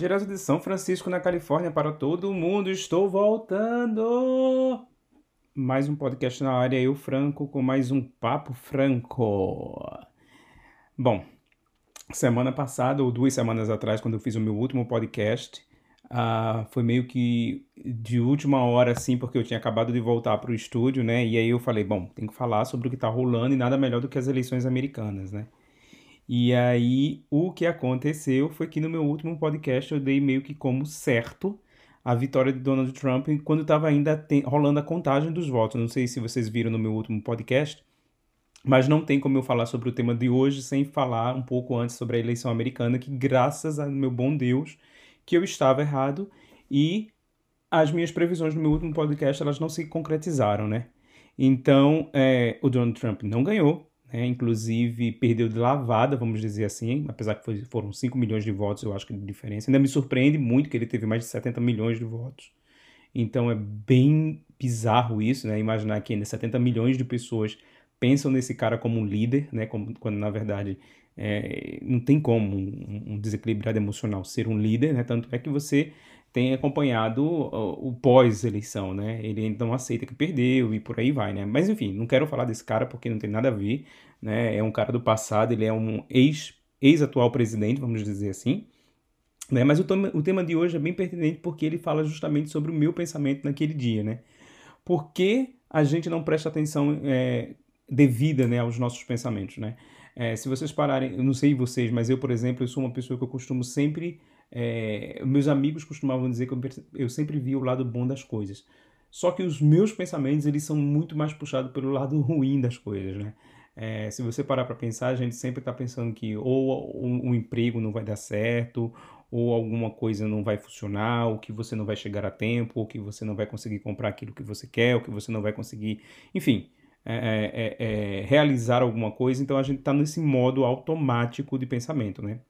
Direto de São Francisco, na Califórnia, para todo mundo, estou voltando! Mais um podcast na área, eu, Franco, com mais um Papo Franco. Bom, semana passada, ou duas semanas atrás, quando eu fiz o meu último podcast, uh, foi meio que de última hora, assim, porque eu tinha acabado de voltar para o estúdio, né? E aí eu falei, bom, tem que falar sobre o que está rolando e nada melhor do que as eleições americanas, né? E aí, o que aconteceu foi que no meu último podcast eu dei meio que como certo a vitória de Donald Trump quando estava ainda rolando a contagem dos votos. Não sei se vocês viram no meu último podcast, mas não tem como eu falar sobre o tema de hoje sem falar um pouco antes sobre a eleição americana, que graças ao meu bom Deus que eu estava errado e as minhas previsões no meu último podcast elas não se concretizaram, né? Então, é, o Donald Trump não ganhou, né? inclusive perdeu de lavada, vamos dizer assim, apesar que foi, foram 5 milhões de votos, eu acho que de diferença. Ainda me surpreende muito que ele teve mais de 70 milhões de votos. Então é bem bizarro isso, né? Imaginar que ainda 70 milhões de pessoas pensam nesse cara como um líder, né? Como, quando na verdade é, não tem como um, um desequilibrado emocional ser um líder, né? Tanto é que você tem acompanhado o, o pós-eleição, né? Ele então aceita que perdeu e por aí vai, né? Mas enfim, não quero falar desse cara porque não tem nada a ver, né? É um cara do passado, ele é um ex, ex-atual presidente, vamos dizer assim. Né? Mas o, tema, o tema de hoje é bem pertinente porque ele fala justamente sobre o meu pensamento naquele dia, né? Por que a gente não presta atenção é, devida né, aos nossos pensamentos, né? É, se vocês pararem, eu não sei vocês, mas eu, por exemplo, eu sou uma pessoa que eu costumo sempre é, meus amigos costumavam dizer que eu, sempre vi o lado bom das coisas. Só que os meus pensamentos eles são muito mais puxados pelo lado ruim das coisas, né? É, se você parar para pensar, a gente sempre está pensando que ou um, um, emprego não vai dar certo, ou alguma coisa não vai funcionar, ou que você não vai chegar a tempo, ou que você não vai conseguir comprar aquilo que você quer, ou que você não vai conseguir, enfim, é, é, é, é realizar alguma coisa. Então a gente está nesse modo automático de pensamento, né?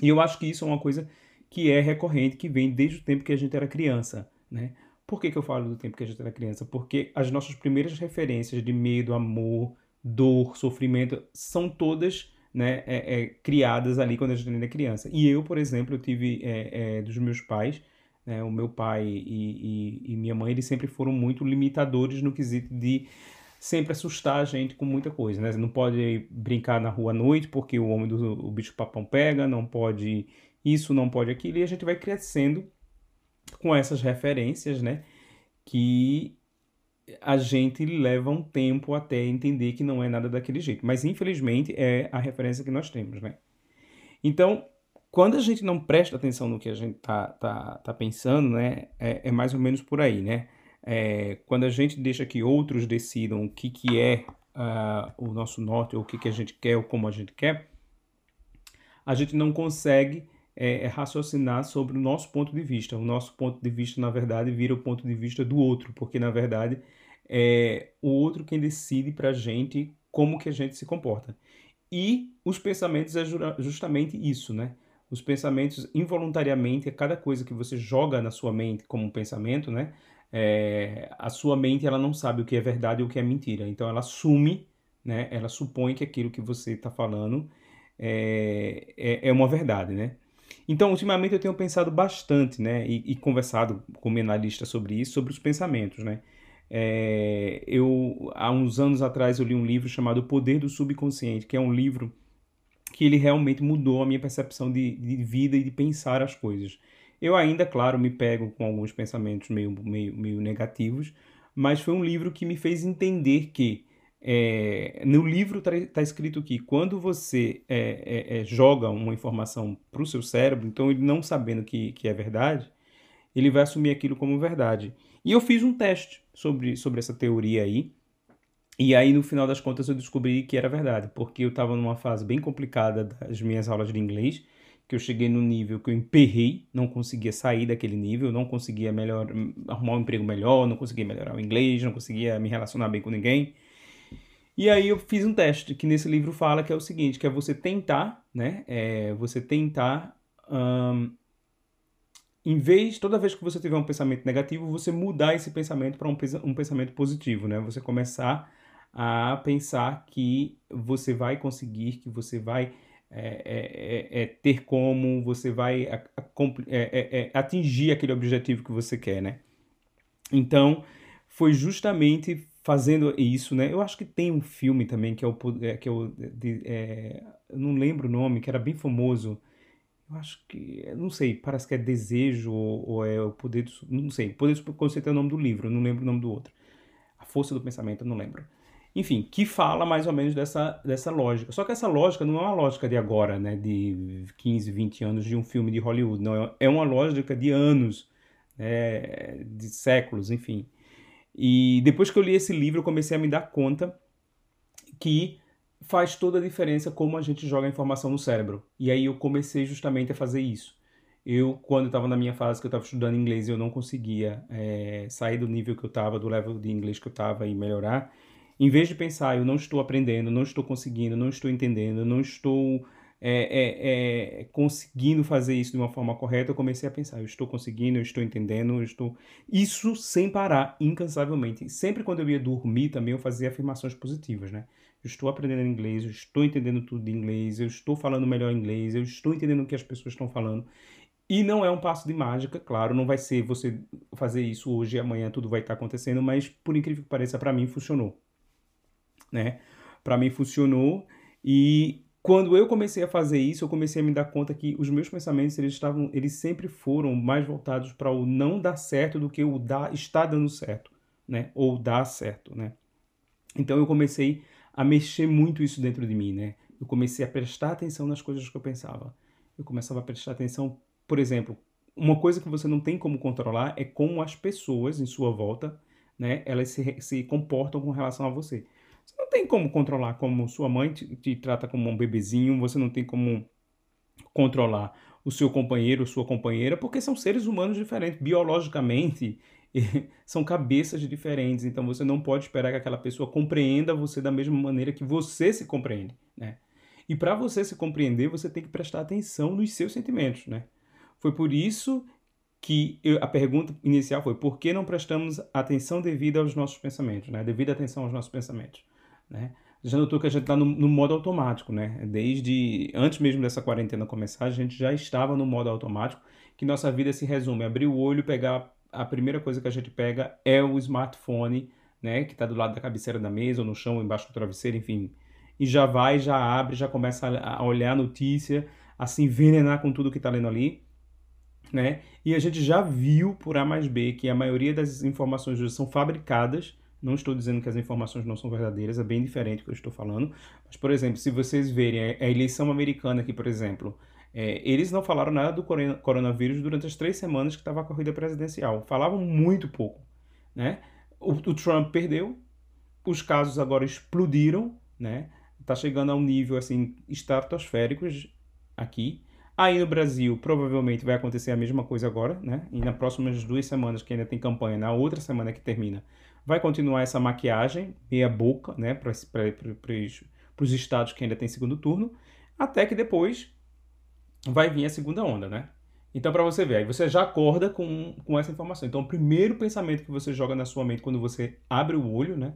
E eu acho que isso é uma coisa que é recorrente, que vem desde o tempo que a gente era criança, né? Por que, que eu falo do tempo que a gente era criança? Porque as nossas primeiras referências de medo, amor, dor, sofrimento, são todas né, é, é, criadas ali quando a gente ainda é criança. E eu, por exemplo, eu tive é, é dos meus pais, né, o meu pai e, e, e, minha mãe, eles sempre foram muito limitadores no quesito de sempre assustar a gente com muita coisa, né? Você não pode brincar na rua à noite porque o homem do o bicho papão pega, não pode isso, não pode aquilo, e a gente vai crescendo com essas referências, né? Que a gente leva um tempo até entender que não é nada daquele jeito. Mas infelizmente é a referência que nós temos, né? Então, quando a gente não presta atenção no que a gente tá, tá, tá pensando, né? É, é mais ou menos por aí, né? É, quando a gente deixa que outros decidam o que, que é uh, o nosso norte, ou o que, que a gente quer, ou como a gente quer, a gente não consegue é, é raciocinar sobre o nosso ponto de vista. O nosso ponto de vista, na verdade, vira o ponto de vista do outro, porque, na verdade, é o outro quem decide para a gente como que a gente se comporta. E os pensamentos é justamente isso, né? Os pensamentos, involuntariamente, é cada coisa que você joga na sua mente como um pensamento, né? É, a sua mente ela não sabe o que é verdade e o que é mentira. Então ela assume, né? Ela supõe que aquilo que você está falando é, é, é, uma verdade, né? Então, ultimamente eu tenho pensado bastante, né? E, e conversado com o analista sobre isso, sobre os pensamentos, né? É, eu há uns anos atrás eu li um livro chamado O Poder do Subconsciente, que é um livro que ele realmente mudou a minha percepção de, de vida e de pensar as coisas. Eu ainda, claro, me pego com alguns pensamentos meio, meio, meio negativos, mas foi um livro que me fez entender que é, no livro está tá escrito que quando você é, é, é joga uma informação para o seu cérebro, então ele não sabendo que, que é verdade, ele vai assumir aquilo como verdade. E eu fiz um teste sobre, sobre essa teoria aí, e aí no final das contas eu descobri que era verdade, porque eu estava numa fase bem complicada das minhas aulas de inglês, que eu cheguei no nível que eu emperrei, não conseguia sair daquele nível, não conseguia melhor, arrumar um emprego melhor, não conseguia melhorar o inglês, não conseguia me relacionar bem com ninguém. E aí eu fiz um teste que nesse livro fala que é o seguinte, que é você tentar, né? É você tentar, um, em vez, toda vez que você tiver um pensamento negativo, você mudar esse pensamento para um, um pensamento positivo, né? Você começar a pensar que você vai conseguir, que você vai é, é, é, é ter como, você vai a, a, é, atingir aquele objetivo que você quer, né? Então, foi justamente fazendo isso, né? Eu acho que tem um filme também que é o que é o de, não lembro o nome, que era bem famoso. Eu acho que, não sei, parece que é Desejo ou, ou é o Poder do, não sei, Poder do Conceito é o nome do livro, não lembro o nome do outro. A Força do Pensamento, não lembro enfim, que fala mais ou menos dessa, dessa lógica. Só que essa lógica não é uma lógica de agora, né, de 15, 20 anos de um filme de Hollywood, não, é, é uma lógica de anos, né, de séculos, enfim. E depois que eu li esse livro, eu comecei a me dar conta que faz toda a diferença como a gente joga a informação no cérebro. E aí eu comecei justamente a fazer isso. Eu, quando estava na minha fase que eu estava estudando inglês, eu não conseguia é, sair do nível que eu estava, do level de inglês que eu estava e melhorar. Em vez de pensar, eu não estou aprendendo, não estou conseguindo, não estou entendendo, não estou é, é, é, conseguindo fazer isso de uma forma correta, eu comecei a pensar, eu estou conseguindo, eu estou entendendo, eu estou... Isso sem parar, incansavelmente. Sempre quando eu ia dormir também, eu fazia afirmações positivas, né? Eu estou aprendendo inglês, eu estou entendendo tudo de inglês, eu estou falando melhor inglês, eu estou entendendo o que as pessoas estão falando. E não é um passo de mágica, claro, não vai ser você fazer isso hoje e amanhã tudo vai estar acontecendo, mas por incrível que pareça, para mim funcionou né? Para mim funcionou e quando eu comecei a fazer isso, eu comecei a me dar conta que os meus pensamentos eles estavam, eles sempre foram mais voltados para o não dar certo do que o dar está dando certo, né? Ou dar certo, né? Então eu comecei a mexer muito isso dentro de mim, né? Eu comecei a prestar atenção nas coisas que eu pensava. Eu começava a prestar atenção, por exemplo, uma coisa que você não tem como controlar é como as pessoas em sua volta, né, elas se, se comportam com relação a você. Você não tem como controlar como sua mãe te, te trata como um bebezinho, você não tem como controlar o seu companheiro, sua companheira, porque são seres humanos diferentes, biologicamente são cabeças diferentes, então você não pode esperar que aquela pessoa compreenda você da mesma maneira que você se compreende, né? E para você se compreender, você tem que prestar atenção nos seus sentimentos, né? Foi por isso que eu, a pergunta inicial foi: por que não prestamos atenção devida aos nossos pensamentos, né? Devida atenção aos nossos pensamentos. Né? Já notou que a gente está no, no, modo automático, né? Desde antes mesmo dessa quarentena começar, a gente já estava no modo automático, que nossa vida se resume: abrir o olho, pegar a primeira coisa que a gente pega é o smartphone, né? Que está do lado da cabeceira da mesa ou no chão, ou embaixo do travesseiro, enfim. E já vai, já abre, já começa a olhar a notícia, a se envenenar com tudo que está lendo ali. Né? E a gente já viu por A mais B que a maioria das informações são fabricadas não estou dizendo que as informações não são verdadeiras, é bem diferente do que eu estou falando. Mas, por exemplo, se vocês verem a eleição americana aqui, por exemplo, é, eles não falaram nada do coronavírus durante as três semanas que estava a corrida presidencial. Falavam muito pouco. Né? O, o Trump perdeu, os casos agora explodiram, né? Está chegando a um nível assim estratosférico aqui. Aí no Brasil, provavelmente vai acontecer a mesma coisa agora, né? E nas próximas duas semanas que ainda tem campanha, na outra semana que termina, Vai continuar essa maquiagem, meia boca, né, para os estados que ainda tem segundo turno, até que depois vai vir a segunda onda, né? Então, para você ver, aí você já acorda com, com essa informação. Então, o primeiro pensamento que você joga na sua mente quando você abre o olho, né?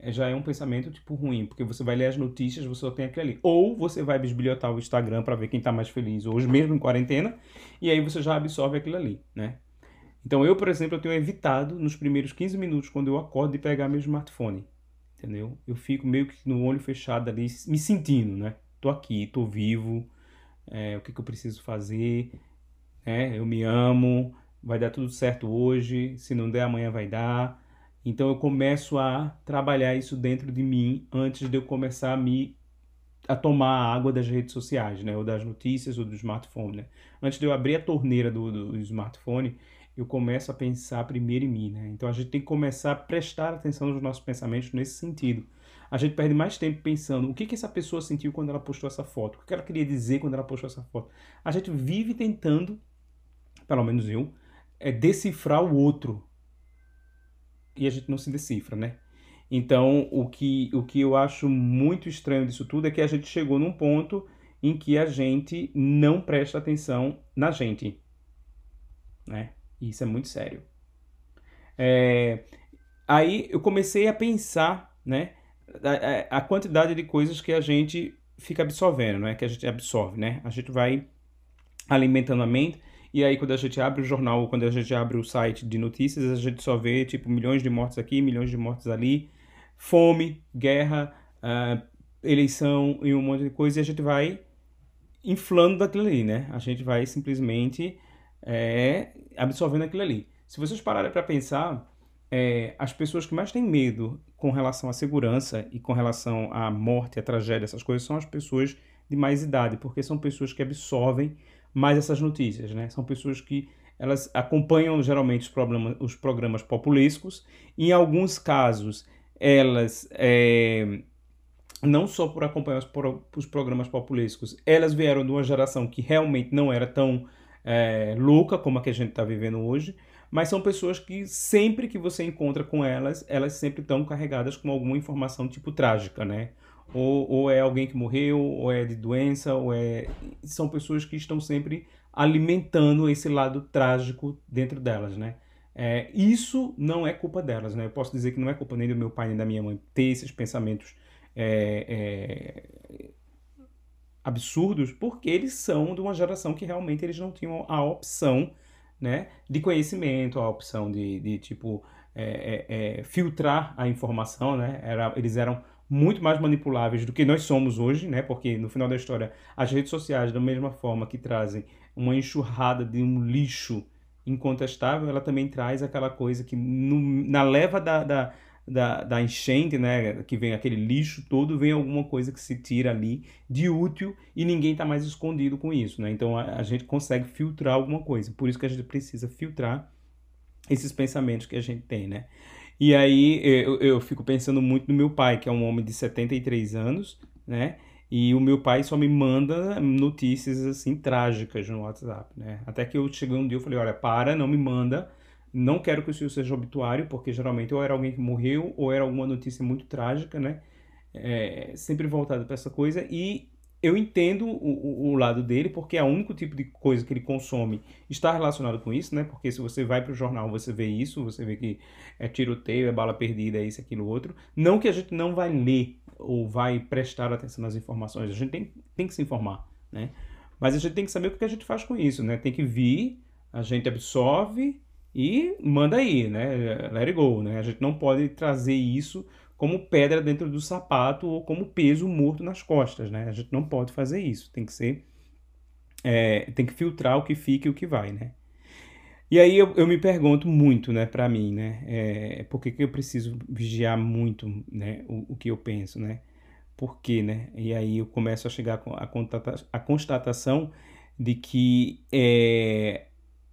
É, já é um pensamento tipo ruim, porque você vai ler as notícias, você só tem aquilo ali. Ou você vai bisbilhotar o Instagram para ver quem está mais feliz hoje, mesmo em quarentena, e aí você já absorve aquilo ali, né? Então eu, por exemplo, eu tenho evitado nos primeiros 15 minutos quando eu acordo de pegar meu smartphone, entendeu? Eu fico meio que no olho fechado ali, me sentindo, né? Tô aqui, tô vivo, é, o que, que eu preciso fazer, né? Eu me amo, vai dar tudo certo hoje, se não der amanhã vai dar. Então eu começo a trabalhar isso dentro de mim antes de eu começar a me a tomar a água das redes sociais, né? Ou das notícias ou do smartphone, né? Antes de eu abrir a torneira do, do smartphone, eu começo a pensar primeiro em mim, né? Então a gente tem que começar a prestar atenção nos nossos pensamentos nesse sentido. A gente perde mais tempo pensando o que, que essa pessoa sentiu quando ela postou essa foto, o que ela queria dizer quando ela postou essa foto. A gente vive tentando, pelo menos eu, é decifrar o outro. E a gente não se decifra, né? Então, o que, o que eu acho muito estranho disso tudo é que a gente chegou num ponto em que a gente não presta atenção na gente, né? E isso é muito sério. É, aí eu comecei a pensar, né, a, a, quantidade de coisas que a gente fica absorvendo, né? Que a gente absorve, né? A gente vai alimentando a mente e aí quando a gente abre o jornal, quando a gente abre o site de notícias, a gente só vê tipo milhões de mortes aqui, milhões de mortes ali, fome, guerra, uh, eleição e um monte de coisa e a gente vai inflando daquilo ali, né? A gente vai simplesmente é, absorvendo aquilo ali. Se vocês pararem para pensar, é, as pessoas que mais têm medo com relação à segurança e com relação à morte, à tragédia, essas coisas, são as pessoas de mais idade, porque são pessoas que absorvem mais essas notícias, né? São pessoas que elas acompanham geralmente os, problemas, os programas populísticos. Em alguns casos, elas é, não só por acompanhar os, os programas populísticos, elas vieram de uma geração que realmente não era tão é, louca como a que a gente está vivendo hoje, mas são pessoas que sempre que você encontra com elas, elas sempre estão carregadas com alguma informação tipo trágica, né? Ou, ou é alguém que morreu, ou é de doença, ou é. São pessoas que estão sempre alimentando esse lado trágico dentro delas, né? É, isso não é culpa delas, né? Eu posso dizer que não é culpa nem do meu pai nem da minha mãe ter esses pensamentos é, é, absurdos, porque eles são de uma geração que realmente eles não tinham a opção né, de conhecimento, a opção de, de tipo, é, é, é, filtrar a informação, né? Era, eles eram muito mais manipuláveis do que nós somos hoje, né? Porque no final da história, as redes sociais, da mesma forma que trazem uma enxurrada de um lixo incontestável, ela também traz aquela coisa que no, na leva da, da da, da enchente, né, que vem aquele lixo todo, vem alguma coisa que se tira ali de útil e ninguém está mais escondido com isso, né? Então a, a, gente consegue filtrar alguma coisa. Por isso que a gente precisa filtrar esses pensamentos que a gente tem, né? E aí eu, eu fico pensando muito no meu pai, que é um homem de 73 anos, né? E o meu pai só me manda notícias assim trágicas no WhatsApp, né? Até que eu cheguei um dia e falei, olha, para, não me manda não quero que o seu seja obituário, porque geralmente ou era alguém que morreu ou era alguma notícia muito trágica, né? É, sempre voltado para essa coisa. E eu entendo o, o, lado dele, porque é o único tipo de coisa que ele consome está relacionado com isso, né? Porque se você vai para o jornal, você vê isso, você vê que é tiroteio, é bala perdida, é isso, aquilo, outro. Não que a gente não vai ler ou vai prestar atenção nas informações, a gente tem, tem que se informar, né? Mas a gente tem que saber o que a gente faz com isso, né? Tem que vir, a gente absorve, e manda aí, né? Let it go, né? A gente não pode trazer isso como pedra dentro do sapato ou como peso morto nas costas, né? A gente não pode fazer isso. Tem que ser, é, tem que filtrar o que fica e o que vai, né? E aí eu, eu me pergunto muito, né, para mim, né? É, por que, que eu preciso vigiar muito, né, o, o que eu penso, né? Por quê, né? E aí eu começo a chegar a, constatação de que é,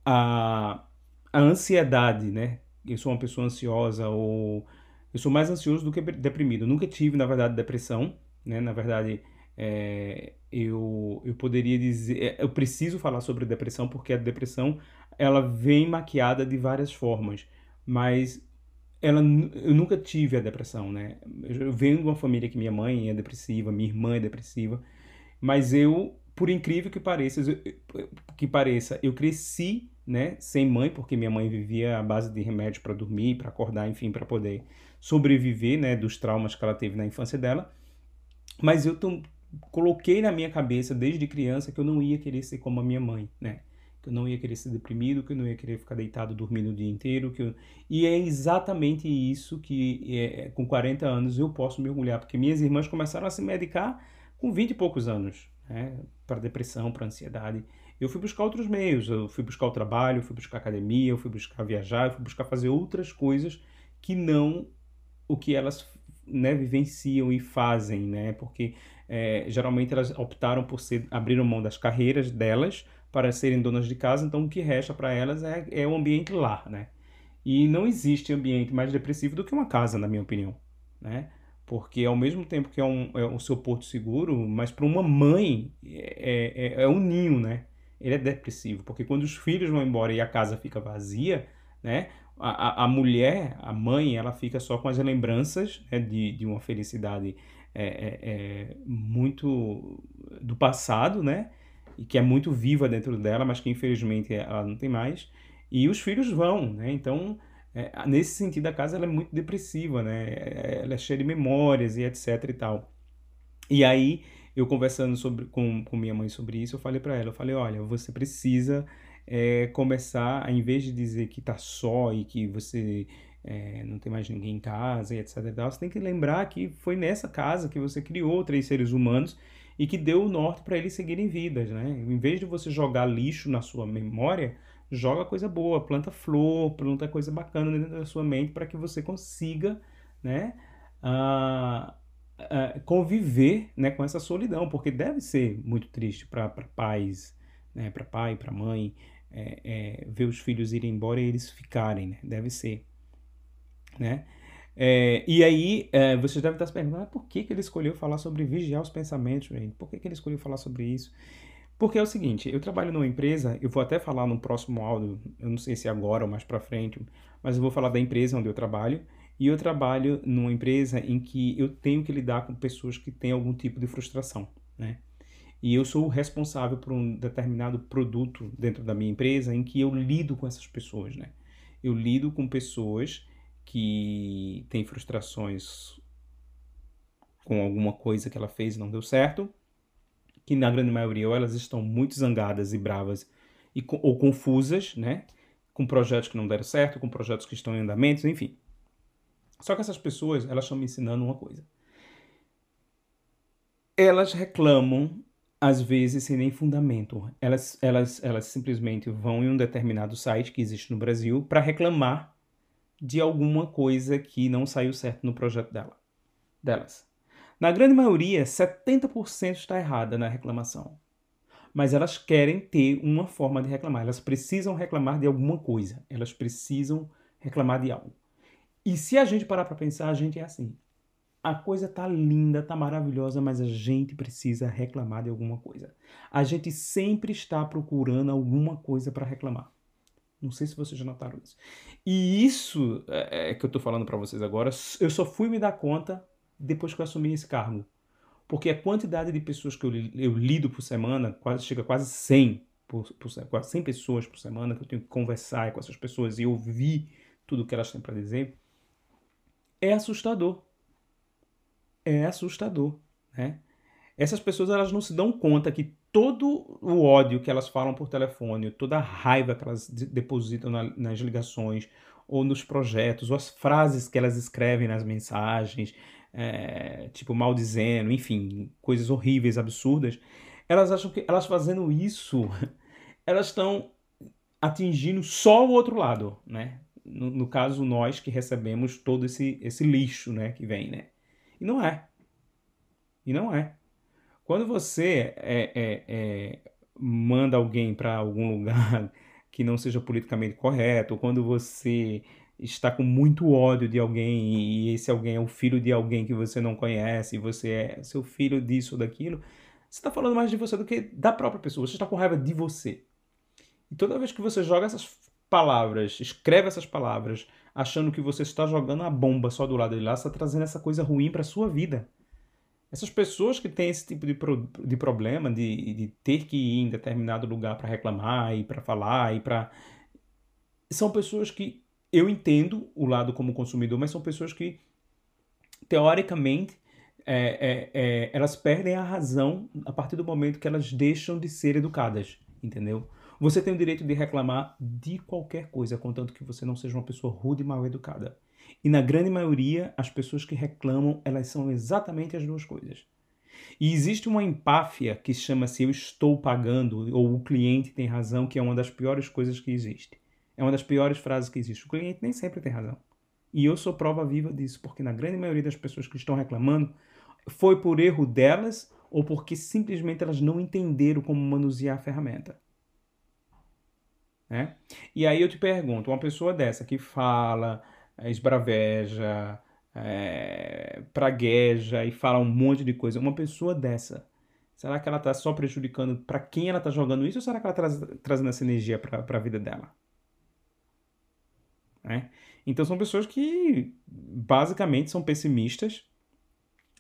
a a ansiedade, né? Eu sou uma pessoa ansiosa ou eu sou mais ansioso do que deprimido. Eu nunca tive, na verdade, depressão, né? Na verdade, é, eu, eu poderia dizer, é, eu preciso falar sobre depressão porque a depressão ela vem maquiada de várias formas, mas ela, eu nunca tive a depressão, né? Eu venho de uma família que minha mãe é depressiva, minha irmã é depressiva, mas eu, por incrível que pareça, que pareça, eu cresci né, sem mãe, porque minha mãe vivia à base de remédio para dormir, para acordar, enfim, para poder sobreviver, né, dos traumas que ela teve na infância dela. Mas eu coloquei na minha cabeça desde criança que eu não ia querer ser como a minha mãe, né? Que eu não ia querer ser deprimido, que eu não ia querer ficar deitado dormindo o dia inteiro, que eu... e é exatamente isso que é, com 40 anos eu posso me orgulhar, porque minhas irmãs começaram a se medicar com 20 e poucos anos, né, para depressão, para ansiedade eu fui buscar outros meios. Eu fui buscar o trabalho, eu fui buscar academia, eu fui buscar viajar, eu fui buscar fazer outras coisas que não o que elas né, vivenciam e fazem, né? Porque é, geralmente elas optaram por ser, abriram mão das carreiras delas para serem donas de casa, então o que resta para elas é, é o ambiente lá, né? E não existe ambiente mais depressivo do que uma casa, na minha opinião, né? Porque ao mesmo tempo que é, um, é o seu porto seguro, mas para uma mãe é, é, é um ninho, né? Ele é depressivo, porque quando os filhos vão embora e a casa fica vazia, né, a, a mulher, a mãe, ela fica só com as lembranças né, de, de uma felicidade é, é, é, muito do passado, né, e que é muito viva dentro dela, mas que infelizmente ela não tem mais, e os filhos vão, né, então é, nesse sentido a casa ela é muito depressiva, né, ela é cheia de memórias e etc e tal. E aí eu conversando sobre, com, com minha mãe sobre isso, eu falei para ela, eu falei, olha, você precisa é, começar, em vez de dizer que tá só e que você é, não tem mais ninguém em casa e etc e tal, você tem que lembrar que foi nessa casa que você criou três seres humanos e que deu o norte para eles seguirem vidas, né? Em vez de você jogar lixo na sua memória, joga coisa boa, planta flor, planta coisa bacana dentro da sua mente para que você consiga, né, uh, conviver, né, com essa solidão, porque deve ser muito triste para pais, né, para pai, para mãe, é, é, ver os filhos irem embora e eles ficarem, né? Deve ser, né? É, e aí, é, você deve estar se perguntando, ah, por que, que ele escolheu falar sobre vigiar os pensamentos, gente? Por que, que ele escolheu falar sobre isso? Porque é o seguinte, eu trabalho numa empresa, eu vou até falar no próximo áudio, eu não sei se é agora ou mais para frente, mas eu vou falar da empresa onde eu trabalho, e eu trabalho numa empresa em que eu tenho que lidar com pessoas que têm algum tipo de frustração, né? E eu sou o responsável por um determinado produto dentro da minha empresa em que eu lido com essas pessoas, né? Eu lido com pessoas que têm frustrações com alguma coisa que ela fez e não deu certo, que na grande maioria ou elas estão muito zangadas e bravas e, ou confusas, né? Com projetos que não deram certo, com projetos que estão em andamento, enfim. Só que essas pessoas, elas estão me ensinando uma coisa. Elas reclamam, às vezes, sem nem fundamento. Elas, elas, elas simplesmente vão em um determinado site que existe no Brasil para reclamar de alguma coisa que não saiu certo no projeto dela, delas. Na grande maioria, 70% está errada na reclamação. Mas elas querem ter uma forma de reclamar. Elas precisam reclamar de alguma coisa. Elas precisam reclamar de algo. E se a gente parar para pensar, a gente é assim. A coisa tá linda, tá maravilhosa, mas a gente precisa reclamar de alguma coisa. A gente sempre está procurando alguma coisa para reclamar. Não sei se vocês já notaram isso. E isso é, é que eu estou falando para vocês agora, eu só fui me dar conta depois que eu assumi esse cargo. Porque a quantidade de pessoas que eu, eu lido por semana, quase chega a quase 100, por, por, quase 100 pessoas por semana que eu tenho que conversar com essas pessoas e ouvir tudo que elas têm para dizer, é assustador. É assustador, né? Essas pessoas elas não se dão conta que todo o ódio que elas falam por telefone, toda a raiva que elas depositam na, nas ligações ou nos projetos, ou as frases que elas escrevem nas mensagens, é, tipo maldizendo, enfim, coisas horríveis, absurdas, elas acham que elas fazendo isso, elas estão atingindo só o outro lado, né? No, no, caso, nós que recebemos todo esse, esse lixo, né, que vem, né? E não é. E não é. Quando você é, é, é, manda alguém para algum lugar que não seja politicamente correto, quando você está com muito ódio de alguém e esse alguém é o filho de alguém que você não conhece, e você é seu filho disso ou daquilo, você está falando mais de você do que da própria pessoa. Você está com raiva de você. E toda vez que você joga essas palavras, escreve essas palavras, achando que você está jogando a bomba só do lado de lá, está trazendo essa coisa ruim para sua vida. Essas pessoas que têm esse tipo de, pro, de problema, de, de ter que ir em determinado lugar para reclamar e para falar e para. São pessoas que eu entendo o lado como consumidor, mas são pessoas que, teoricamente, é, é, é, elas perdem a razão a partir do momento que elas deixam de ser educadas, entendeu? Você tem o direito de reclamar de qualquer coisa, contanto que você não seja uma pessoa rude e mal educada. E na grande maioria, as pessoas que reclamam, elas são exatamente as duas coisas. E existe uma empáfia que chama-se eu estou pagando ou o cliente tem razão, que é uma das piores coisas que existe. É uma das piores frases que existe. O cliente nem sempre tem razão. E eu sou prova viva disso, porque na grande maioria das pessoas que estão reclamando, foi por erro delas ou porque simplesmente elas não entenderam como manusear a ferramenta. Né? E aí eu te pergunto, uma pessoa dessa que fala, é, esbraveja, é, pragueja e fala um monte de coisa. Uma pessoa dessa, será que ela está só prejudicando para quem ela está jogando isso ou será que ela está trazendo essa energia para a vida dela? Né? Então são pessoas que basicamente são pessimistas,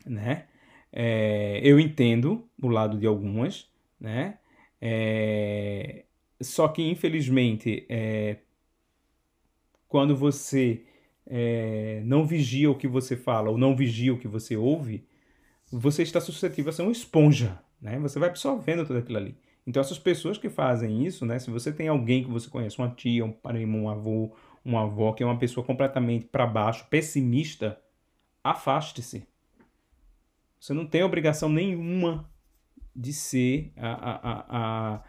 né? É, eu entendo o lado de algumas, né? É, só que infelizmente, é, quando você é, não vigia o que você fala ou não vigia o que você ouve, você está suscetível a ser uma esponja, né? Você vai absorvendo tudo aquilo ali. Então essas pessoas que fazem isso, né? Se você tem alguém que você conhece, uma tia, um primo, um avô, uma avó, que é uma pessoa completamente para baixo, pessimista, afaste-se. Você não tem obrigação nenhuma de ser a, a, a, a,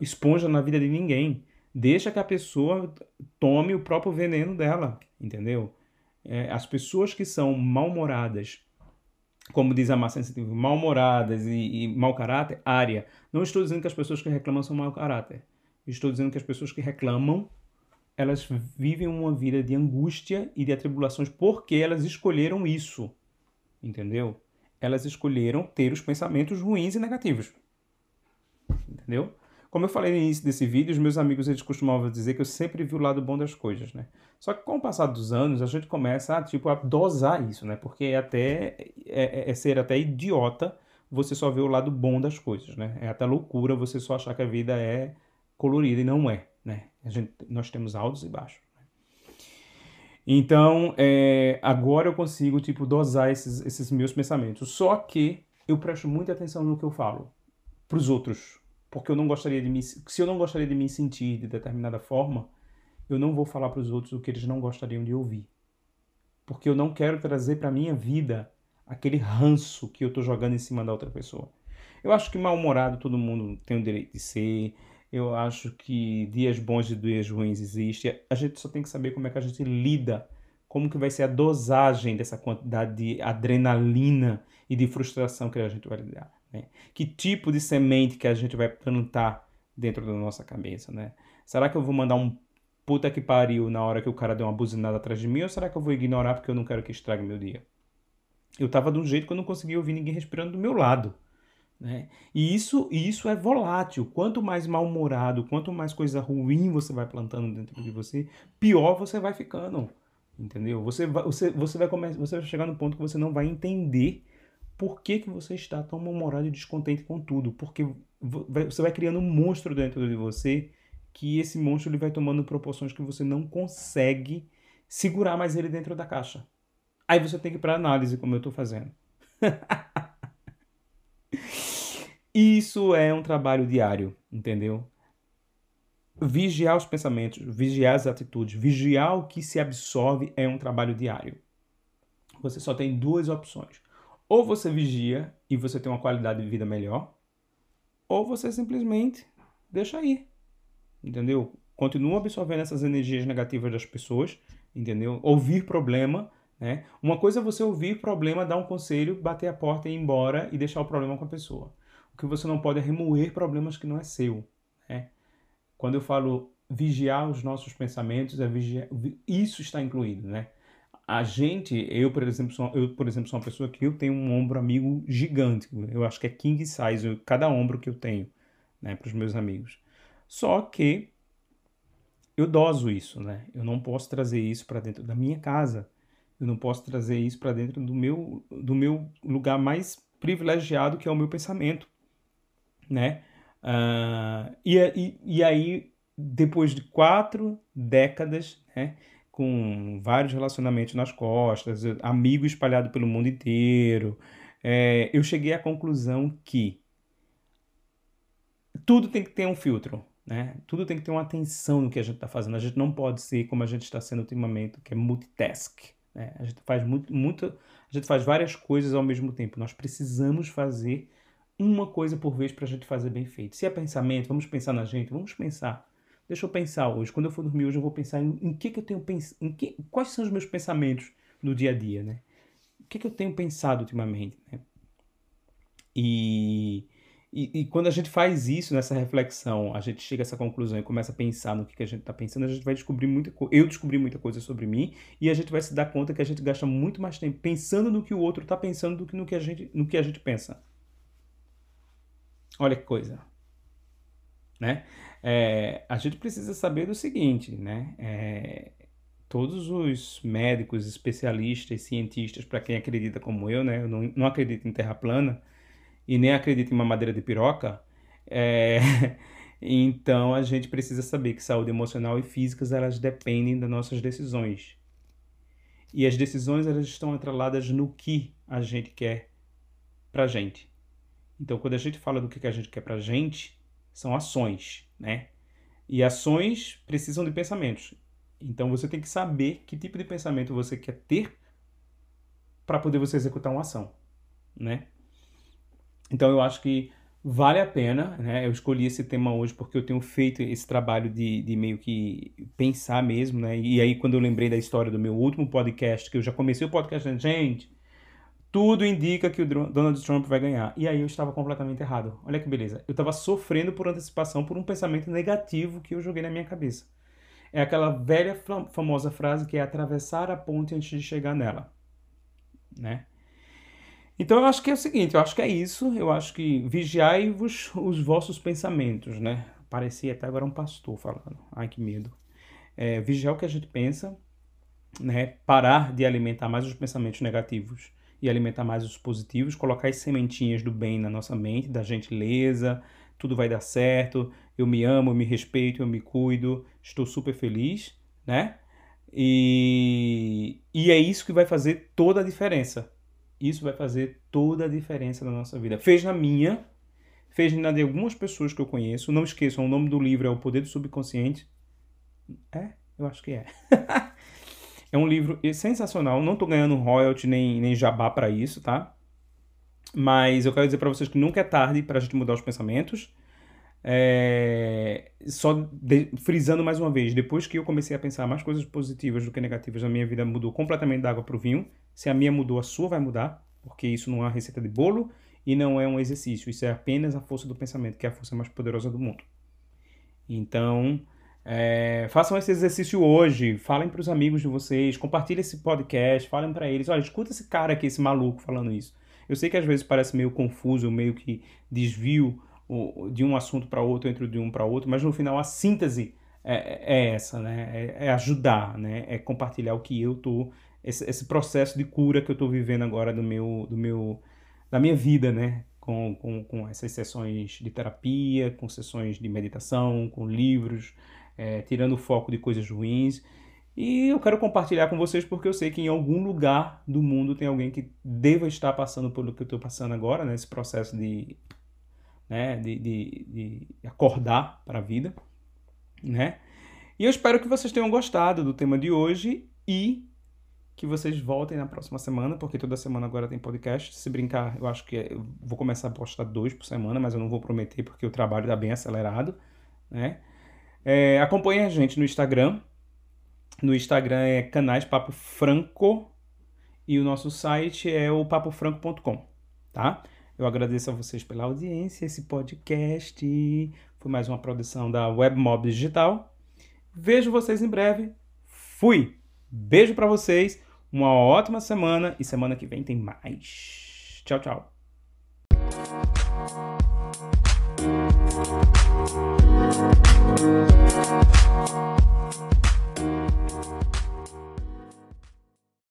esponja na vida de ninguém. Deixa que a pessoa tome o próprio veneno dela, entendeu? É, as pessoas que são mal-humoradas, como diz a massa sensitiva, mal-humoradas e, e mau caráter, área. Não estou dizendo que as pessoas que reclamam são mau caráter. Estou dizendo que as pessoas que reclamam, elas vivem uma vida de angústia e de atribulações porque elas escolheram isso. Entendeu? Elas escolheram ter os pensamentos ruins e negativos. Entendeu? Como eu falei no início desse vídeo, os meus amigos eles costumavam dizer que eu sempre vi o lado bom das coisas, né? Só que com o passar dos anos, a gente começa a, tipo, a dosar isso, né? Porque é até é, é, é ser até idiota você só ver o lado bom das coisas, né? É até loucura você só achar que a vida é colorida e não é, né? A gente, nós temos altos e baixos. Né? Então, é, agora eu consigo, tipo, dosar esses, esses meus pensamentos. Só que eu presto muita atenção no que eu falo para os outros, porque eu não gostaria de me, se eu não gostaria de me sentir de determinada forma, eu não vou falar para os outros o que eles não gostariam de ouvir. Porque eu não quero trazer para minha vida aquele ranço que eu estou jogando em cima da outra pessoa. Eu acho que mal-humorado todo mundo tem o direito de ser. Eu acho que dias bons e dias ruins existem. A gente só tem que saber como é que a gente lida, como que vai ser a dosagem dessa quantidade de adrenalina e de frustração que a gente vai lidar. Né? Que tipo de semente que a gente vai plantar dentro da nossa cabeça, né? Será que eu vou mandar um puta que pariu na hora que o cara deu uma buzinada atrás de mim ou será que eu vou ignorar porque eu não quero que estrague meu dia? Eu tava de um jeito que eu não conseguia ouvir ninguém respirando do meu lado. Né? E isso, isso é volátil. Quanto mais mal-humorado, quanto mais coisa ruim você vai plantando dentro de você, pior você vai ficando. Entendeu? Você vai, você, você vai, começar, você vai chegar no ponto que você não vai entender por que, que você está tão mal-humorado e descontente com tudo. Porque você vai criando um monstro dentro de você que esse monstro ele vai tomando proporções que você não consegue segurar mais ele dentro da caixa. Aí você tem que ir para análise, como eu estou fazendo. Isso é um trabalho diário, entendeu? Vigiar os pensamentos, vigiar as atitudes, vigiar o que se absorve é um trabalho diário. Você só tem duas opções. Ou você vigia e você tem uma qualidade de vida melhor, ou você simplesmente deixa ir entendeu? Continua absorvendo essas energias negativas das pessoas, entendeu? Ouvir problema, né? Uma coisa é você ouvir problema, dar um conselho, bater a porta e ir embora e deixar o problema com a pessoa. O que você não pode é remoer problemas que não é seu, né? Quando eu falo vigiar os nossos pensamentos, é vigiar, isso está incluído, né? A gente, eu por exemplo, sou, eu por exemplo sou uma pessoa que eu tenho um ombro amigo gigante. Eu acho que é king size cada ombro que eu tenho, né, para os meus amigos. Só que eu doso isso, né? Eu não posso trazer isso para dentro da minha casa. Eu não posso trazer isso para dentro do meu, do meu lugar mais privilegiado, que é o meu pensamento, né? Uh, e, e, e aí, depois de quatro décadas, né? Com vários relacionamentos nas costas, amigo espalhado pelo mundo inteiro, é, eu cheguei à conclusão que tudo tem que ter um filtro. Né? Tudo tem que ter uma atenção no que a gente está fazendo. A gente não pode ser como a gente está sendo ultimamente, que é multitask. Né? A gente faz muito, muito, a gente faz várias coisas ao mesmo tempo. Nós precisamos fazer uma coisa por vez para a gente fazer bem feito. Se é pensamento, vamos pensar na gente, vamos pensar. Deixa eu pensar hoje. Quando eu for dormir hoje, eu vou pensar em, em que, que eu tenho pensado, quais são os meus pensamentos no dia a dia, né? O que, que eu tenho pensado ultimamente, né? E e, e, quando a gente faz isso nessa reflexão, a gente chega a essa conclusão e começa a pensar no que, que a gente está pensando, a gente vai descobrir muita coisa. Eu descobri muita coisa sobre mim e a gente vai se dar conta que a gente gasta muito mais tempo pensando no que o outro está pensando do que no que a gente, no que a gente pensa. Olha que coisa. Né? É, a gente precisa saber do seguinte, né? É, todos os médicos, especialistas, cientistas, para quem acredita como eu, né? Eu não, não acredito em terra plana e nem acredita em mamadeira de piroca, é... então a gente precisa saber que saúde emocional e físicas elas dependem das nossas decisões. E as decisões elas estão atreladas no que a gente quer pra gente. Então, quando a gente fala do que a gente quer pra gente, são ações, né? E ações precisam de pensamentos. Então, você tem que saber que tipo de pensamento você quer ter para poder você executar uma ação, né? Então, eu acho que vale a pena, né? Eu escolhi esse tema hoje porque eu tenho feito esse trabalho de, de meio que pensar mesmo, né? E aí, quando eu lembrei da história do meu último podcast, que eu já comecei o podcast, gente, tudo indica que o Donald Trump vai ganhar. E aí eu estava completamente errado. Olha que beleza. Eu estava sofrendo por antecipação por um pensamento negativo que eu joguei na minha cabeça. É aquela velha famosa frase que é atravessar a ponte antes de chegar nela, né? Então eu acho que é o seguinte, eu acho que é isso, eu acho que vigiai-vos os vossos pensamentos, né? Parecia até agora um pastor falando. Ai, que medo. É, vigiar o que a gente pensa, né? Parar de alimentar mais os pensamentos negativos e alimentar mais os positivos, colocar as sementinhas do bem na nossa mente, da gentileza, tudo vai dar certo, eu me amo, eu me respeito, eu me cuido, estou super feliz, né? E, e é isso que vai fazer toda a diferença. Isso vai fazer toda a diferença na nossa vida. Fez na minha, fez na de algumas pessoas que eu conheço. Não esqueçam, o nome do livro é O Poder do Subconsciente. É? Eu acho que é. É um livro sensacional. Não tô ganhando royalty nem, nem jabá para isso, tá? Mas eu quero dizer para vocês que nunca é tarde para a gente mudar os pensamentos. É... Só de... frisando mais uma vez, depois que eu comecei a pensar mais coisas positivas do que negativas, a minha vida mudou completamente da água para o vinho. Se a minha mudou, a sua vai mudar, porque isso não é uma receita de bolo e não é um exercício. Isso é apenas a força do pensamento, que é a força mais poderosa do mundo. Então, é, façam esse exercício hoje, falem para os amigos de vocês, compartilhem esse podcast, falem para eles, olha, escuta esse cara aqui, esse maluco falando isso. Eu sei que às vezes parece meio confuso, meio que desvio de um assunto para outro, entre de um para outro, mas no final a síntese é, é essa, né? É, é, ajudar, né? É compartilhar o que eu tô, esse, esse processo de cura que eu estou vivendo agora do meu, do meu, da minha vida, né? Com, com, com essas sessões de terapia, com sessões de meditação, com livros, é, tirando o foco de coisas ruins. E eu quero compartilhar com vocês porque eu sei que em algum lugar do mundo tem alguém que deva estar passando pelo que eu estou passando agora, nesse né, processo de, né, de, de, de acordar para a vida, né? E eu espero que vocês tenham gostado do tema de hoje e que vocês voltem na próxima semana, porque toda semana agora tem podcast. Se brincar, eu acho que é, eu vou começar a postar dois por semana, mas eu não vou prometer porque o trabalho está bem acelerado, né? É, acompanhe a gente no Instagram. No Instagram é canais Papo Franco e o nosso site é o papofranco.com, tá? Eu agradeço a vocês pela audiência, esse podcast. Foi mais uma produção da Webmob Digital. Vejo vocês em breve. Fui. Beijo para vocês. Uma ótima semana e semana que vem tem mais. Tchau, tchau.